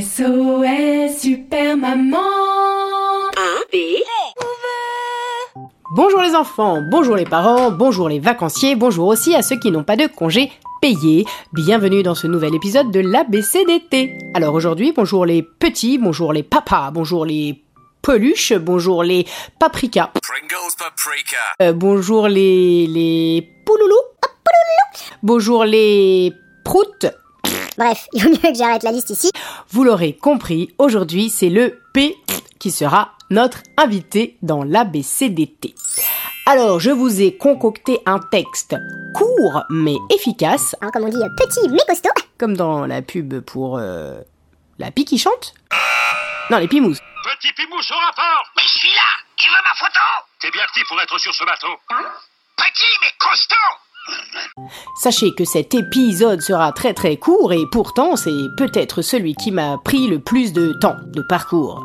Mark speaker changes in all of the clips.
Speaker 1: SOS Super Maman
Speaker 2: Bonjour les enfants, bonjour les parents, bonjour les vacanciers, bonjour aussi à ceux qui n'ont pas de congé payé. Bienvenue dans ce nouvel épisode de l'ABCDT. Alors aujourd'hui, bonjour les petits, bonjour les papas, bonjour les peluches, bonjour les paprikas,
Speaker 3: Pringles paprika.
Speaker 2: euh, bonjour les les pouloulous, bonjour les proutes.
Speaker 4: Bref, il vaut mieux que j'arrête la liste ici.
Speaker 2: Vous l'aurez compris, aujourd'hui c'est le P qui sera notre invité dans l'ABCDT. Alors, je vous ai concocté un texte court mais efficace,
Speaker 4: Hein, comme on dit, petit mais costaud.
Speaker 2: comme dans la pub pour euh, la pie qui chante. Non, les pimous.
Speaker 5: Petit Pimouche au rapport
Speaker 6: Mais je suis là Tu veux ma photo?
Speaker 5: T'es bien petit pour être sur ce bateau?
Speaker 6: Petit mais costaud
Speaker 2: Sachez que cet épisode sera très très court et pourtant c'est peut-être celui qui m'a pris le plus de temps de parcours.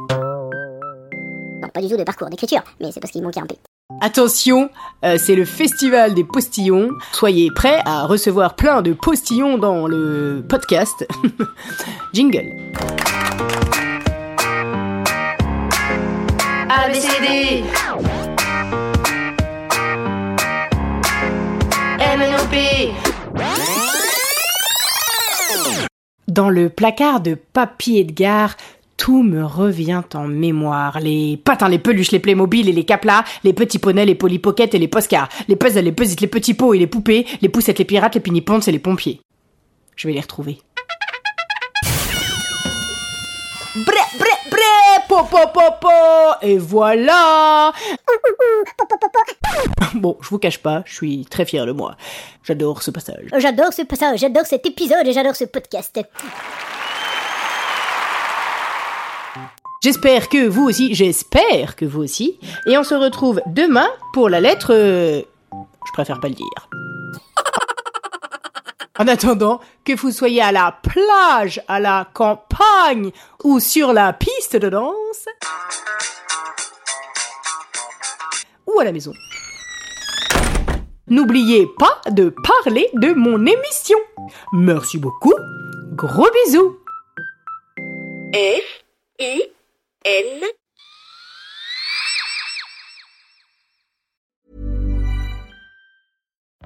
Speaker 4: Non, pas du tout de parcours d'écriture, mais c'est parce qu'il manquait un P.
Speaker 2: Attention, euh, c'est le festival des postillons. Soyez prêts à recevoir plein de postillons dans le podcast. Jingle. ABCD Dans le placard de Papy Edgar, tout me revient en mémoire. Les patins, les peluches, les Playmobil et les caplas, les petits poneys, les Polly Pocket et les Poscars, les puzzles, les puzzles, les petits pots et les poupées, les poussettes, les pirates, les pinipontes et les pompiers. Je vais les retrouver. Et voilà Bon, je vous cache pas, je suis très fier de moi. J'adore ce passage.
Speaker 4: J'adore ce passage, j'adore cet épisode et j'adore ce podcast.
Speaker 2: J'espère que vous aussi, j'espère que vous aussi. Et on se retrouve demain pour la lettre... euh, Je préfère pas le dire. En attendant, que vous soyez à la plage, à la campagne ou sur la piste de danse, ou à la maison. N'oubliez pas de parler de mon émission. Merci beaucoup. Gros bisous.